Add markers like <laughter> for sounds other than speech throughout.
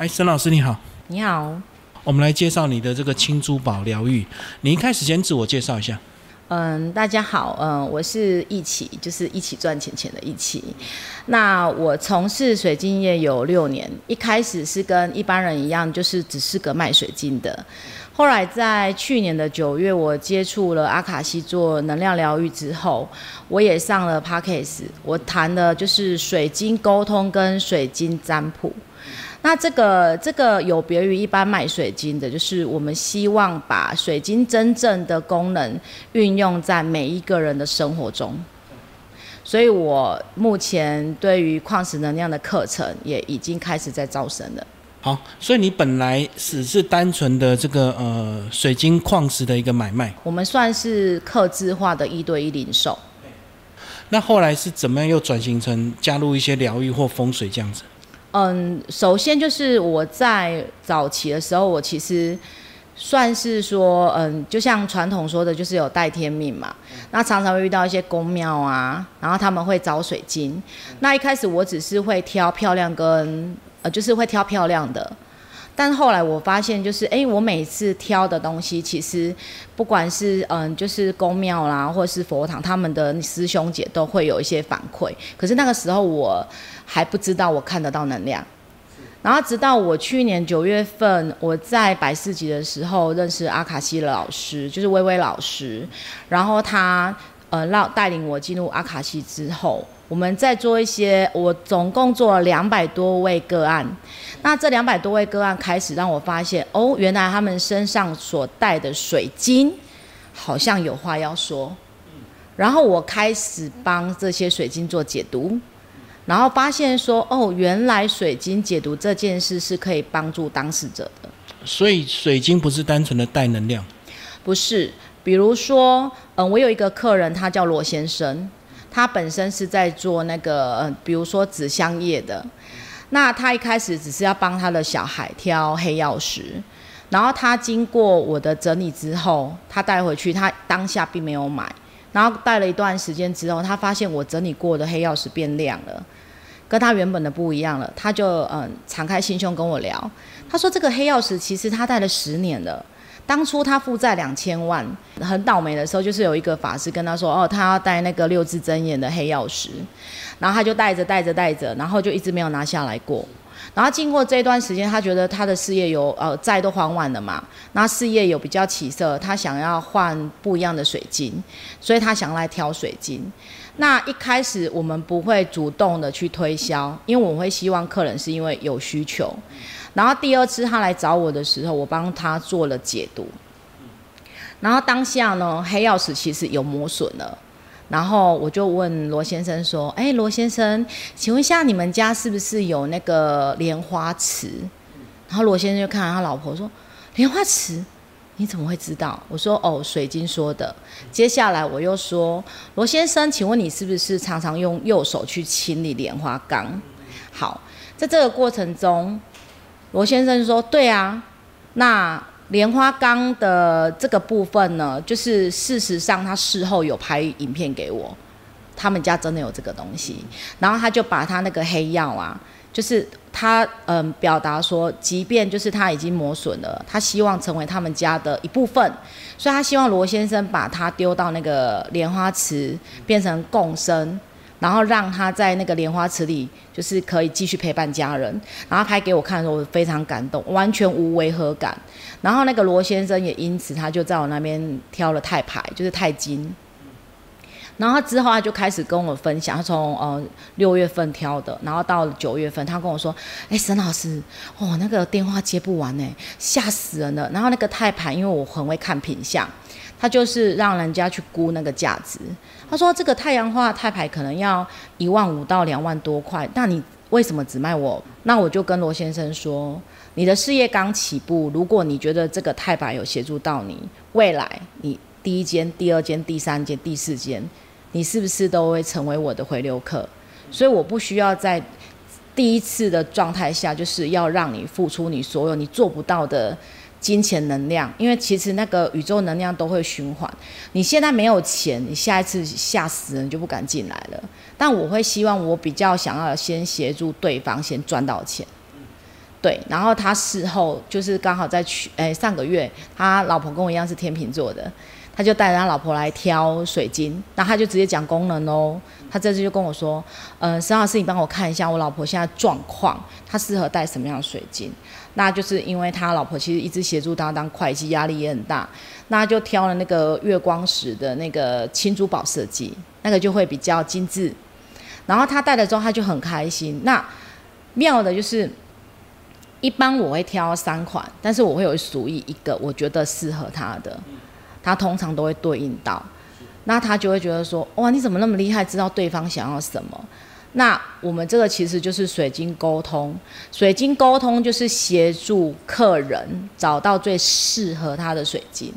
哎，沈老师你好，你好，我们来介绍你的这个青珠宝疗愈。你一开始先自我介绍一下。嗯，大家好，嗯，我是一起，就是一起赚钱钱的一起。那我从事水晶业有六年，一开始是跟一般人一样，就是只是个卖水晶的。后来在去年的九月，我接触了阿卡西做能量疗愈之后，我也上了 p a c k a e 我谈的就是水晶沟通跟水晶占卜。那这个这个有别于一般卖水晶的，就是我们希望把水晶真正的功能运用在每一个人的生活中。所以我目前对于矿石能量的课程也已经开始在招生了。好，所以你本来只是单纯的这个呃水晶矿石的一个买卖，我们算是客制化的一对一零售。那后来是怎么样又转型成加入一些疗愈或风水这样子？嗯，首先就是我在早期的时候，我其实算是说，嗯，就像传统说的，就是有带天命嘛。那常常会遇到一些宫庙啊，然后他们会找水晶。那一开始我只是会挑漂亮跟，呃，就是会挑漂亮的。但后来我发现，就是哎，我每次挑的东西，其实不管是嗯，就是宫庙啦，或者是佛堂，他们的师兄姐都会有一些反馈。可是那个时候我还不知道我看得到能量。然后直到我去年九月份我在百事级的时候认识阿卡西的老师，就是微微老师，然后他呃让带领我进入阿卡西之后。我们在做一些，我总共做了两百多位个案。那这两百多位个案开始让我发现，哦，原来他们身上所带的水晶好像有话要说。然后我开始帮这些水晶做解读，然后发现说，哦，原来水晶解读这件事是可以帮助当事者的。所以水晶不是单纯的带能量，不是。比如说，嗯，我有一个客人，他叫罗先生。他本身是在做那个，嗯，比如说纸箱业的。那他一开始只是要帮他的小孩挑黑曜石，然后他经过我的整理之后，他带回去，他当下并没有买。然后戴了一段时间之后，他发现我整理过的黑曜石变亮了，跟他原本的不一样了。他就嗯敞开心胸跟我聊，他说这个黑曜石其实他戴了十年了。当初他负债两千万，很倒霉的时候，就是有一个法师跟他说：“哦，他要带那个六字真言的黑曜石。”然后他就带着带着带着，然后就一直没有拿下来过。然后经过这段时间，他觉得他的事业有呃债都还完了嘛，那事业有比较起色，他想要换不一样的水晶，所以他想来挑水晶。那一开始我们不会主动的去推销，因为我们会希望客人是因为有需求。然后第二次他来找我的时候，我帮他做了解读。然后当下呢，黑曜石其实有磨损了。然后我就问罗先生说：“哎，罗先生，请问一下，你们家是不是有那个莲花池？”然后罗先生就看他老婆说：“莲花池，你怎么会知道？”我说：“哦，水晶说的。”接下来我又说：“罗先生，请问你是不是常常用右手去清理莲花缸？”好，在这个过程中。罗先生说：“对啊，那莲花缸的这个部分呢，就是事实上他事后有拍影片给我，他们家真的有这个东西。然后他就把他那个黑曜啊，就是他嗯表达说，即便就是他已经磨损了，他希望成为他们家的一部分，所以他希望罗先生把它丢到那个莲花池，变成共生。”然后让他在那个莲花池里，就是可以继续陪伴家人。然后拍给我看的时候，我非常感动，完全无违和感。然后那个罗先生也因此，他就在我那边挑了钛牌，就是钛金。然后之后他就开始跟我分享，他从呃六月份挑的，然后到九月份，他跟我说：“哎，沈老师，哦，那个电话接不完呢，吓死人了。”然后那个钛牌，因为我很会看品相。他就是让人家去估那个价值。他说这个太阳花钛牌可能要一万五到两万多块，那你为什么只卖我？那我就跟罗先生说，你的事业刚起步，如果你觉得这个钛牌有协助到你，未来你第一间、第二间、第三间、第四间，你是不是都会成为我的回流客？所以我不需要在第一次的状态下，就是要让你付出你所有你做不到的。金钱能量，因为其实那个宇宙能量都会循环。你现在没有钱，你下一次吓死人就不敢进来了。但我会希望，我比较想要先协助对方先赚到钱。对，然后他事后就是刚好在去，哎，上个月他老婆跟我一样是天秤座的，他就带着他老婆来挑水晶，那他就直接讲功能哦。他这次就跟我说，呃，沈老师，你帮我看一下我老婆现在状况，她适合戴什么样的水晶？那就是因为他老婆其实一直协助他当会计，压力也很大，那就挑了那个月光石的那个青珠宝设计，那个就会比较精致。然后他戴了之后，他就很开心。那妙的就是。一般我会挑三款，但是我会有属于一个我觉得适合他的，他通常都会对应到，那他就会觉得说，哇，你怎么那么厉害，知道对方想要什么？那我们这个其实就是水晶沟通，水晶沟通就是协助客人找到最适合他的水晶，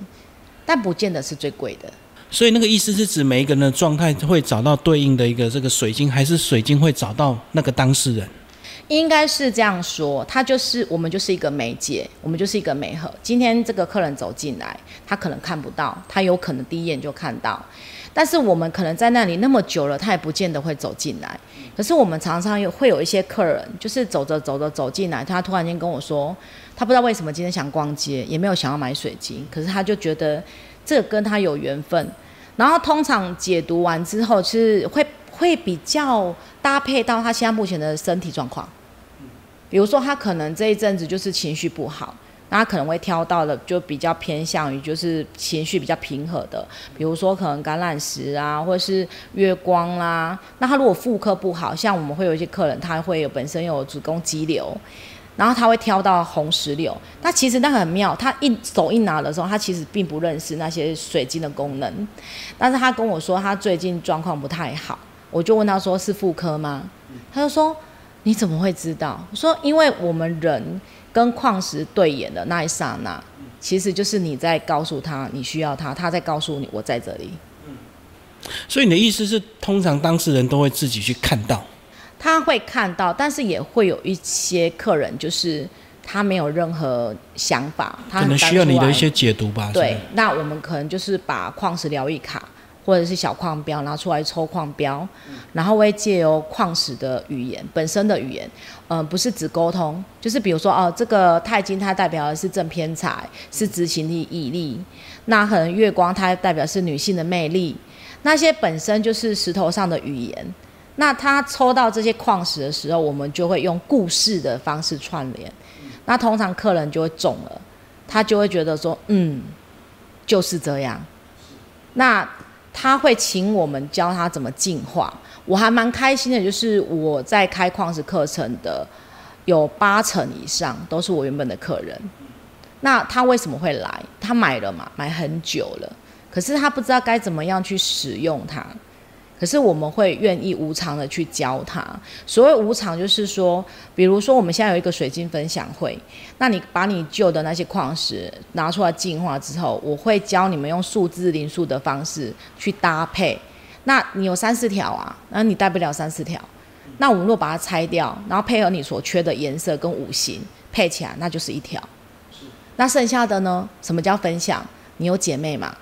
但不见得是最贵的。所以那个意思是指每一个人的状态会找到对应的一个这个水晶，还是水晶会找到那个当事人？应该是这样说，他就是我们就是一个媒介，我们就是一个媒合。今天这个客人走进来，他可能看不到，他有可能第一眼就看到，但是我们可能在那里那么久了，他也不见得会走进来。可是我们常常有会有一些客人，就是走着走着走进来，他突然间跟我说，他不知道为什么今天想逛街，也没有想要买水晶，可是他就觉得这跟他有缘分。然后通常解读完之后，是会。会比较搭配到他现在目前的身体状况，比如说他可能这一阵子就是情绪不好，那他可能会挑到的就比较偏向于就是情绪比较平和的，比如说可能橄榄石啊，或者是月光啦。那他如果妇科不好，像我们会有一些客人，他会有本身有子宫肌瘤，然后他会挑到红石榴。那其实那很妙，他一手一拿的时候，他其实并不认识那些水晶的功能，但是他跟我说他最近状况不太好。我就问他说是妇科吗？他就说你怎么会知道？我说因为我们人跟矿石对眼的那一刹那，其实就是你在告诉他你需要他，他在告诉你我在这里。所以你的意思是，通常当事人都会自己去看到？他会看到，但是也会有一些客人就是他没有任何想法，他可能需要你的一些解读吧。对，那我们可能就是把矿石疗愈卡。或者是小矿标拿出来抽矿标，然后会借由矿石的语言本身的语言，嗯，不是只沟通，就是比如说哦，这个钛金它代表的是正偏财，是执行力、毅力；那可能月光它代表是女性的魅力，那些本身就是石头上的语言。那他抽到这些矿石的时候，我们就会用故事的方式串联，那通常客人就会中了，他就会觉得说，嗯，就是这样。那他会请我们教他怎么进化，我还蛮开心的。就是我在开矿石课程的，有八成以上都是我原本的客人。那他为什么会来？他买了嘛，买很久了，可是他不知道该怎么样去使用它。可是我们会愿意无偿的去教他。所谓无偿，就是说，比如说我们现在有一个水晶分享会，那你把你旧的那些矿石拿出来净化之后，我会教你们用数字零数的方式去搭配。那你有三四条啊，那你带不了三四条，那我们若把它拆掉，然后配合你所缺的颜色跟五行配起来，那就是一条。那剩下的呢？什么叫分享？你有姐妹嘛？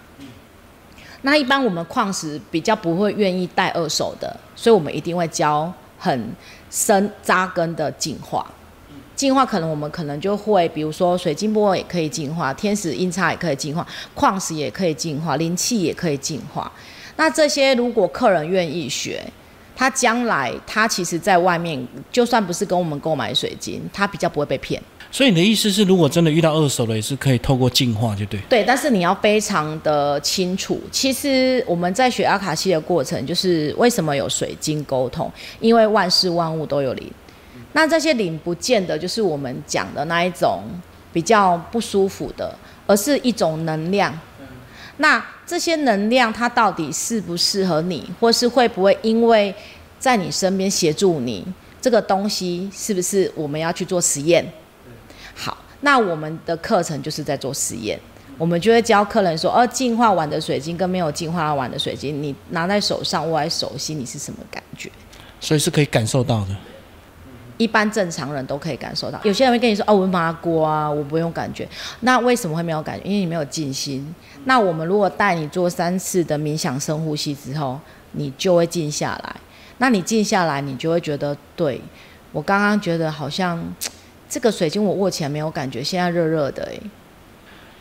那一般我们矿石比较不会愿意带二手的，所以我们一定会教很深扎根的净化。净化可能我们可能就会，比如说水晶波也可以净化，天使音叉也可以净化，矿石也可以净化，灵气也可以净化。那这些如果客人愿意学，他将来他其实在外面就算不是跟我们购买水晶，他比较不会被骗。所以你的意思是，如果真的遇到二手的，也是可以透过净化，就对。对，但是你要非常的清楚。其实我们在学阿卡西的过程，就是为什么有水晶沟通？因为万事万物都有灵。那这些灵不见得就是我们讲的那一种比较不舒服的，而是一种能量。那这些能量它到底适不适合你，或是会不会因为在你身边协助你，这个东西是不是我们要去做实验？好，那我们的课程就是在做实验，我们就会教客人说，哦，净化完的水晶跟没有净化完的水晶，你拿在手上握在手心，你是什么感觉？所以是可以感受到的。一般正常人都可以感受到。有些人会跟你说，哦，我麻瓜，我不用感觉。那为什么会没有感觉？因为你没有静心。那我们如果带你做三次的冥想深呼吸之后，你就会静下来。那你静下来，你就会觉得，对我刚刚觉得好像。这个水晶我握起来没有感觉，现在热热的，哎。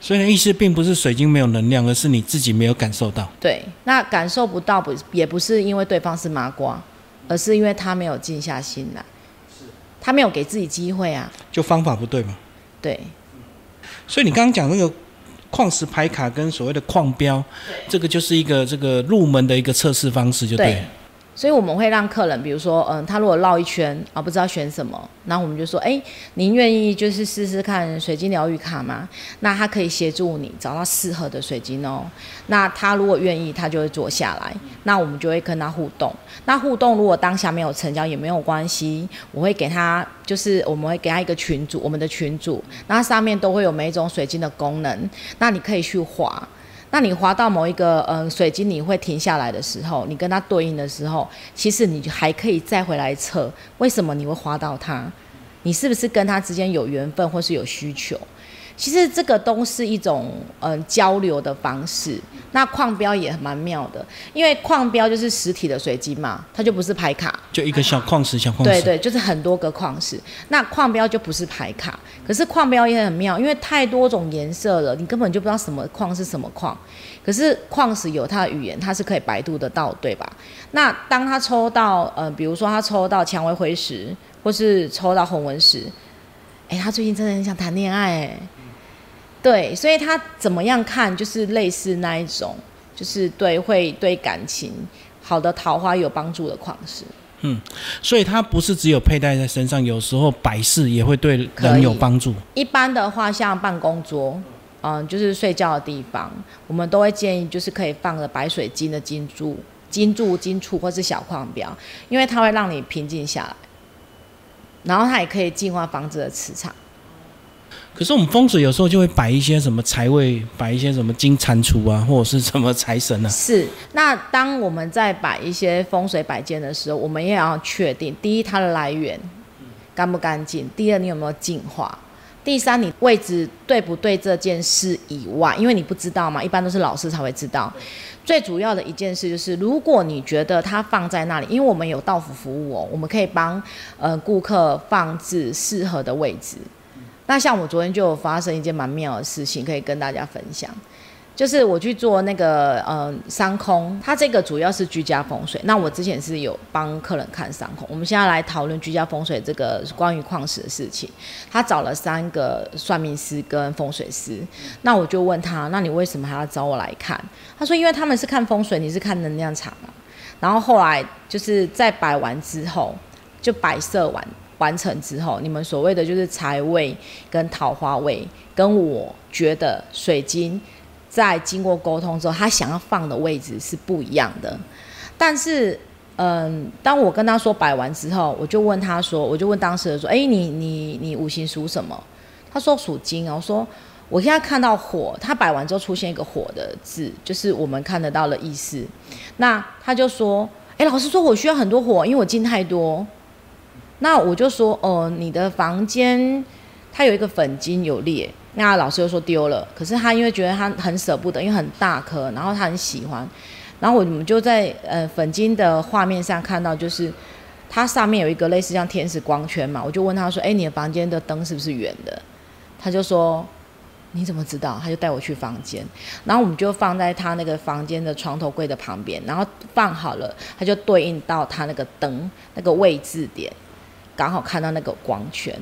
所以意思并不是水晶没有能量，而是你自己没有感受到。对，那感受不到不也不是因为对方是麻瓜，而是因为他没有静下心来，是，他没有给自己机会啊。就方法不对嘛？对。所以你刚刚讲那个矿石牌卡跟所谓的矿标，这个就是一个这个入门的一个测试方式，就对。所以我们会让客人，比如说，嗯，他如果绕一圈啊，不知道选什么，那我们就说，哎，您愿意就是试试看水晶疗愈卡吗？那他可以协助你找到适合的水晶哦。那他如果愿意，他就会坐下来，那我们就会跟他互动。那互动如果当下没有成交也没有关系，我会给他，就是我们会给他一个群组，我们的群组，那上面都会有每一种水晶的功能，那你可以去划。那你滑到某一个嗯水晶，你会停下来的时候，你跟它对应的时候，其实你还可以再回来测，为什么你会滑到它？你是不是跟它之间有缘分，或是有需求？其实这个都是一种嗯交流的方式。那矿标也蛮妙的，因为矿标就是实体的水晶嘛，它就不是牌卡，就一个小矿石，小矿石。对对，就是很多个矿石。那矿标就不是牌卡，可是矿标也很妙，因为太多种颜色了，你根本就不知道什么矿是什么矿。可是矿石有它的语言，它是可以百度得到，对吧？那当他抽到呃，比如说他抽到蔷薇灰石，或是抽到红纹石，哎，他最近真的很想谈恋爱，哎。对，所以他怎么样看，就是类似那一种，就是对会对感情好的桃花有帮助的矿石。嗯，所以它不是只有佩戴在身上，有时候摆饰也会对人有帮助。一般的话，像办公桌，嗯，就是睡觉的地方，我们都会建议就是可以放个白水晶的金珠、金柱、金柱或是小矿标，因为它会让你平静下来，然后它也可以净化房子的磁场。可是我们风水有时候就会摆一些什么财位，摆一些什么金蟾蜍啊，或者是什么财神啊。是，那当我们在摆一些风水摆件的时候，我们也要确定：第一，它的来源干不干净；第二，你有没有净化；第三，你位置对不对这件事以外，因为你不知道嘛，一般都是老师才会知道。最主要的一件事就是，如果你觉得它放在那里，因为我们有到府服务哦，我们可以帮呃顾客放置适合的位置。那像我昨天就有发生一件蛮妙的事情，可以跟大家分享，就是我去做那个呃商空，它这个主要是居家风水。那我之前是有帮客人看商空，我们现在来讨论居家风水这个关于矿石的事情。他找了三个算命师跟风水师，那我就问他，那你为什么还要找我来看？他说，因为他们是看风水，你是看能量场啊。然后后来就是在摆完之后，就摆设完。完成之后，你们所谓的就是财位跟桃花位，跟我觉得水晶在经过沟通之后，他想要放的位置是不一样的。但是，嗯，当我跟他说摆完之后，我就问他说，我就问当事人说，哎，你你你五行属什么？他说属金哦。我说我现在看到火，他摆完之后出现一个火的字，就是我们看得到的意思。那他就说，哎，老师说我需要很多火，因为我金太多。那我就说，哦，你的房间它有一个粉晶有裂，那老师又说丢了，可是他因为觉得他很舍不得，因为很大颗，然后他很喜欢，然后我们就在呃粉晶的画面上看到，就是它上面有一个类似像天使光圈嘛，我就问他说，哎，你的房间的灯是不是圆的？他就说，你怎么知道？他就带我去房间，然后我们就放在他那个房间的床头柜的旁边，然后放好了，他就对应到他那个灯那个位置点。刚好看到那个光圈，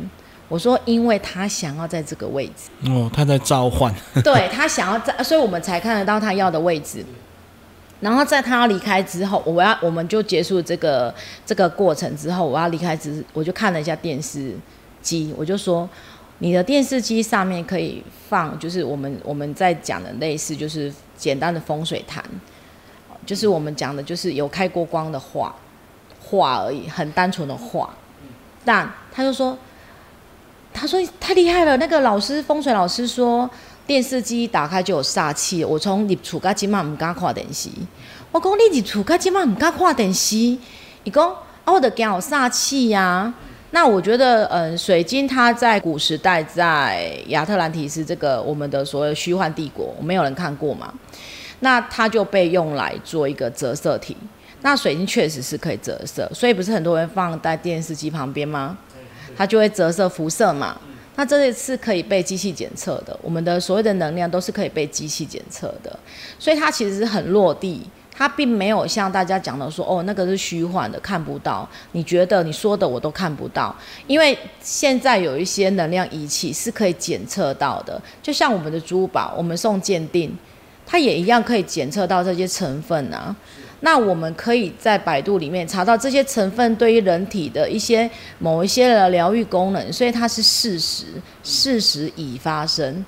我说，因为他想要在这个位置哦，他在召唤，<laughs> <laughs> 对他想要在，所以我们才看得到他要的位置。然后在他要离开之后，我要我们就结束这个这个过程之后，我要离开之，我就看了一下电视机，我就说，你的电视机上面可以放，就是我们我们在讲的类似，就是简单的风水谈，就是我们讲的就是有开过光的画画而已，很单纯的画。但他就说，他说太厉害了。那个老师风水老师说，电视机打开就有煞气。我从你厝到今嘛唔敢看电视。我讲你入厝到今嘛唔敢看电视，伊讲啊，我的惊有煞气呀。那我觉得，嗯，水晶它在古时代在亚特兰提斯这个我们的所谓虚幻帝国，没有人看过嘛。那它就被用来做一个折射体。那水晶确实是可以折射，所以不是很多人放在电视机旁边吗？它就会折射辐射嘛。那这些是可以被机器检测的，我们的所谓的能量都是可以被机器检测的，所以它其实是很落地，它并没有像大家讲的说，哦，那个是虚幻的，看不到。你觉得你说的我都看不到，因为现在有一些能量仪器是可以检测到的，就像我们的珠宝，我们送鉴定，它也一样可以检测到这些成分啊。那我们可以在百度里面查到这些成分对于人体的一些某一些的疗愈功能，所以它是事实，事实已发生。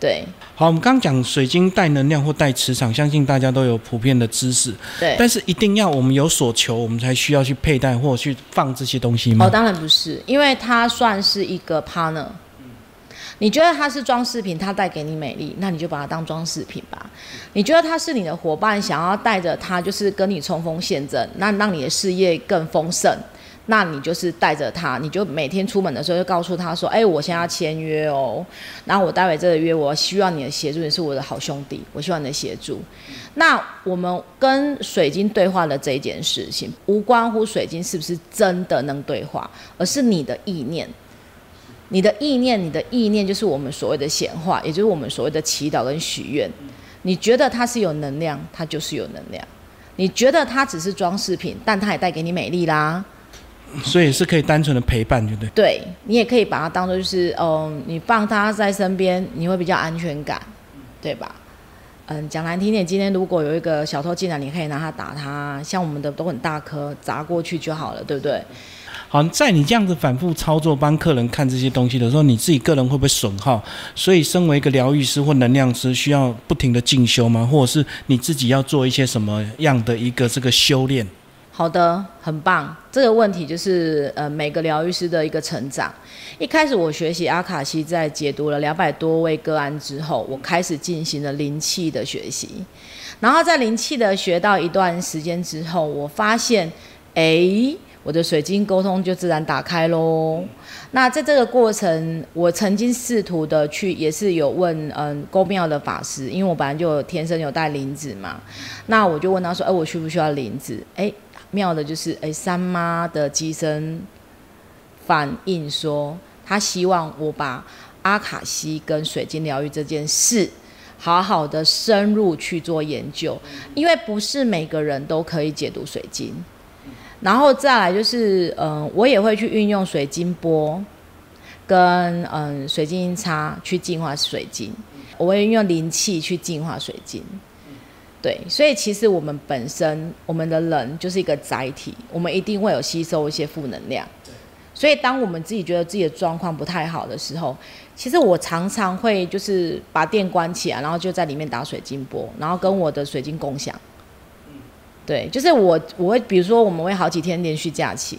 对，好，我们刚刚讲水晶带能量或带磁场，相信大家都有普遍的知识。对，但是一定要我们有所求，我们才需要去佩戴或去放这些东西吗？哦，当然不是，因为它算是一个 partner。你觉得它是装饰品，它带给你美丽，那你就把它当装饰品吧。你觉得它是你的伙伴，想要带着它，就是跟你冲锋陷阵，那让你的事业更丰盛，那你就是带着它，你就每天出门的时候就告诉他说：“哎，我现在要签约哦，然后我待会这个约，我需要你的协助，你是我的好兄弟，我需要你的协助。”那我们跟水晶对话的这一件事情，无关乎水晶是不是真的能对话，而是你的意念。你的意念，你的意念就是我们所谓的显化，也就是我们所谓的祈祷跟许愿。你觉得它是有能量，它就是有能量；你觉得它只是装饰品，但它也带给你美丽啦。所以是可以单纯的陪伴，对不对？对，你也可以把它当做就是，嗯，你放它在身边，你会比较安全感，对吧？嗯，讲难听点，今天如果有一个小偷进来，你可以拿它打它，像我们的都很大颗，砸过去就好了，对不对？好，在你这样子反复操作帮客人看这些东西的时候，你自己个人会不会损耗？所以，身为一个疗愈师或能量师，需要不停的进修吗？或者是你自己要做一些什么样的一个这个修炼？好的，很棒。这个问题就是呃，每个疗愈师的一个成长。一开始我学习阿卡西，在解读了两百多位个案之后，我开始进行了灵气的学习。然后在灵气的学到一段时间之后，我发现，哎。我的水晶沟通就自然打开喽。那在这个过程，我曾经试图的去，也是有问嗯公庙的法师，因为我本来就天生有带灵子嘛。那我就问他说：“哎，我需不需要灵子？”哎，妙的就是哎三妈的机身反应说，他希望我把阿卡西跟水晶疗愈这件事，好好的深入去做研究，因为不是每个人都可以解读水晶。然后再来就是，嗯，我也会去运用水晶波，跟嗯水晶音叉去净化水晶，我会运用灵气去净化水晶。对，所以其实我们本身我们的人就是一个载体，我们一定会有吸收一些负能量。所以当我们自己觉得自己的状况不太好的时候，其实我常常会就是把电关起来，然后就在里面打水晶波，然后跟我的水晶共享。对，就是我，我会比如说，我们会好几天连续假期，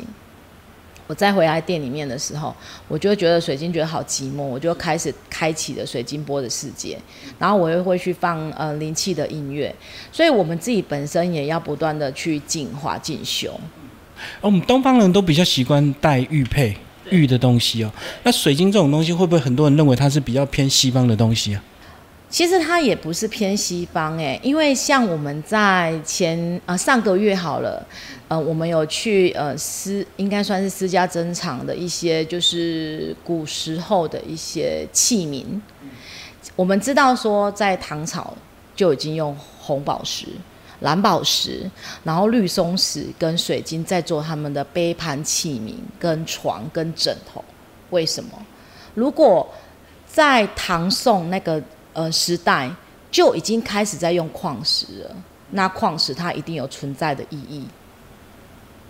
我再回来店里面的时候，我就会觉得水晶觉得好寂寞，我就开始开启了水晶波的世界，然后我又会去放呃灵气的音乐，所以我们自己本身也要不断的去进化进修。我们东方人都比较习惯戴玉佩玉的东西哦，那水晶这种东西会不会很多人认为它是比较偏西方的东西啊？其实它也不是偏西方哎，因为像我们在前呃上个月好了，呃我们有去呃私应该算是私家珍藏的一些就是古时候的一些器皿，我们知道说在唐朝就已经用红宝石、蓝宝石，然后绿松石跟水晶在做他们的杯盘器皿、跟床跟枕头。为什么？如果在唐宋那个。呃，时代就已经开始在用矿石了。那矿石它一定有存在的意义，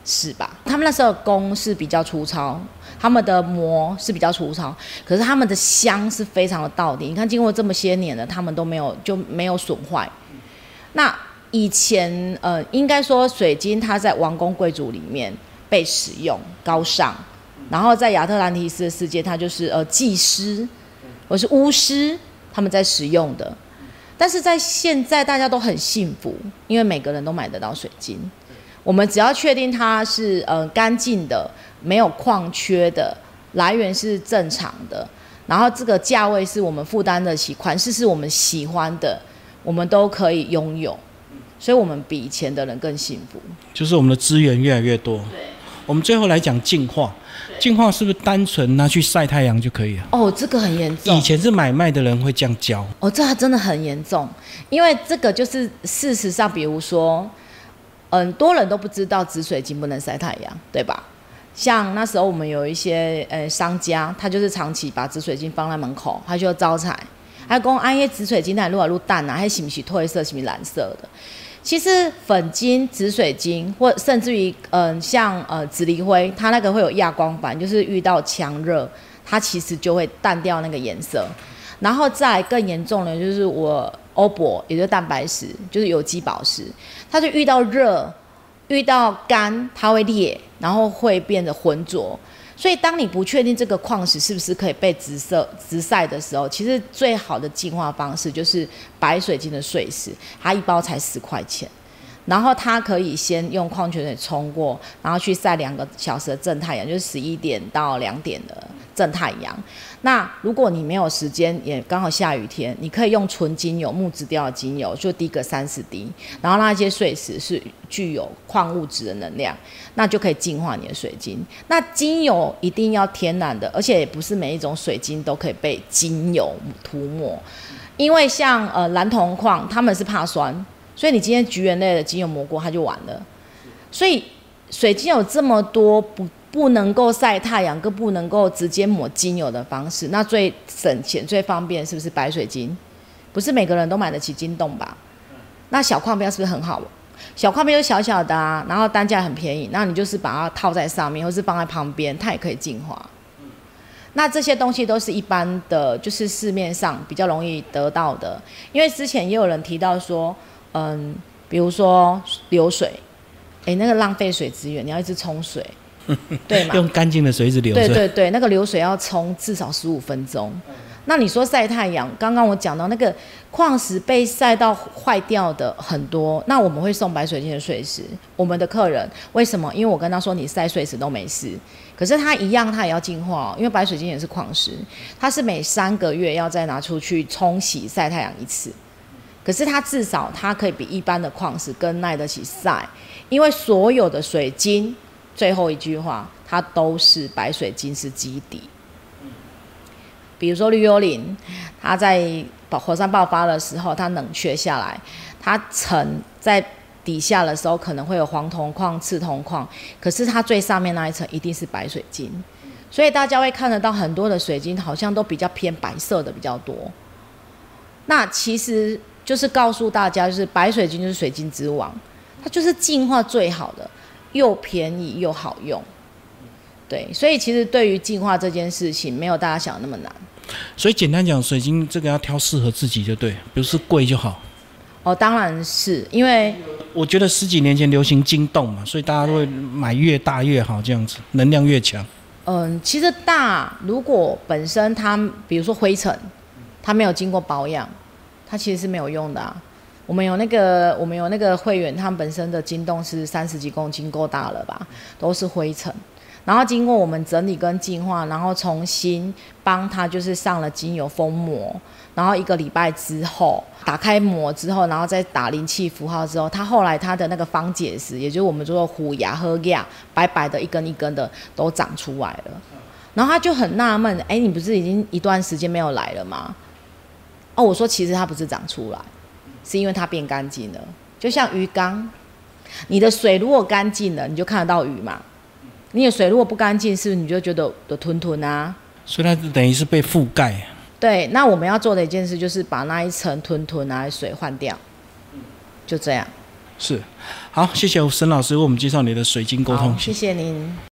是吧？他们那时候工是比较粗糙，他们的磨是比较粗糙，可是他们的香是非常的到底。你看，经过这么些年了，他们都没有就没有损坏。那以前呃，应该说水晶它在王公贵族里面被使用高尚，然后在亚特兰蒂斯的世界，它就是呃祭师或是巫师。他们在使用的，但是在现在大家都很幸福，因为每个人都买得到水晶。我们只要确定它是呃干净的，没有矿缺的，来源是正常的，然后这个价位是我们负担得起，款式是我们喜欢的，我们都可以拥有。所以，我们比以前的人更幸福。就是我们的资源越来越多。对。我们最后来讲进化，净化是不是单纯拿去晒太阳就可以了？哦，这个很严重以。前是买卖的人会这样教，哦，这还真的很严重，因为这个就是事实上，比如说，很多人都不知道紫水晶不能晒太阳，对吧？像那时候我们有一些呃商家，他就是长期把紫水晶放在门口，他就招财，还讲啊，那紫水晶它如果入蛋啊，还是不是褪色，是不是蓝色的？其实粉晶、紫水晶，或甚至于嗯、像呃紫锂灰，它那个会有亚光板，就是遇到强热，它其实就会淡掉那个颜色。然后再更严重的就是我欧泊，也就是蛋白石，就是有机宝石，它就遇到热、遇到干，它会裂，然后会变得浑浊。所以，当你不确定这个矿石是不是可以被直射、直晒的时候，其实最好的净化方式就是白水晶的碎石，它一包才十块钱。然后它可以先用矿泉水冲过，然后去晒两个小时的正太阳，就是十一点到两点的正太阳。那如果你没有时间，也刚好下雨天，你可以用纯精油、木质调的精油，就滴个三十滴，然后那些碎石是具有矿物质的能量，那就可以净化你的水晶。那精油一定要天然的，而且也不是每一种水晶都可以被精油涂抹，因为像呃蓝铜矿，他们是怕酸。所以你今天菊园类的精油抹过，它就完了。所以水晶有这么多不不能够晒太阳，更不能够直接抹精油的方式，那最省钱、最方便是不是白水晶？不是每个人都买得起晶洞吧？那小矿标是不是很好？小矿标小小的啊，然后单价很便宜，那你就是把它套在上面，或是放在旁边，它也可以净化。那这些东西都是一般的，就是市面上比较容易得到的。因为之前也有人提到说，嗯，比如说流水，诶，那个浪费水资源，你要一直冲水，<laughs> 对吗？用干净的水一直流水。对对对，那个流水要冲至少十五分钟。那你说晒太阳，刚刚我讲到那个矿石被晒到坏掉的很多，那我们会送白水晶的碎石。我们的客人为什么？因为我跟他说你晒碎石都没事，可是他一样他也要净化、哦，因为白水晶也是矿石，它是每三个月要再拿出去冲洗晒太阳一次。可是它至少它可以比一般的矿石更耐得起晒，因为所有的水晶，最后一句话，它都是白水晶是基底。比如说绿幽灵，它在火山爆发的时候，它冷却下来，它沉在底下的时候可能会有黄铜矿、赤铜矿，可是它最上面那一层一定是白水晶，所以大家会看得到很多的水晶好像都比较偏白色的比较多。那其实就是告诉大家，就是白水晶就是水晶之王，它就是净化最好的，又便宜又好用。对，所以其实对于净化这件事情，没有大家想的那么难。所以简单讲，水晶这个要挑适合自己就对，不是贵就好。哦，当然是因为我觉得十几年前流行晶洞嘛，所以大家都会买越大越好，这样子能量越强。嗯，其实大如果本身它，比如说灰尘，它没有经过保养，它其实是没有用的啊。我们有那个，我们有那个会员，他们本身的晶洞是三十几公斤，够大了吧？都是灰尘，然后经过我们整理跟净化，然后重新帮他就是上了精油封膜，然后一个礼拜之后打开膜之后，然后再打灵气符号之后，他后来他的那个方解石，也就是我们说虎牙和牙白白的一根一根的都长出来了，然后他就很纳闷，哎，你不是已经一段时间没有来了吗？哦，我说其实它不是长出来，是因为它变干净了，就像鱼缸，你的水如果干净了，你就看得到鱼嘛。你的水如果不干净，是不是你就觉得的吞吞啊？所以它等于是被覆盖。对，那我们要做的一件事就是把那一层吞吞啊水换掉，就这样。是，好，谢谢沈老师为我们介绍你的水晶沟通好，谢谢您。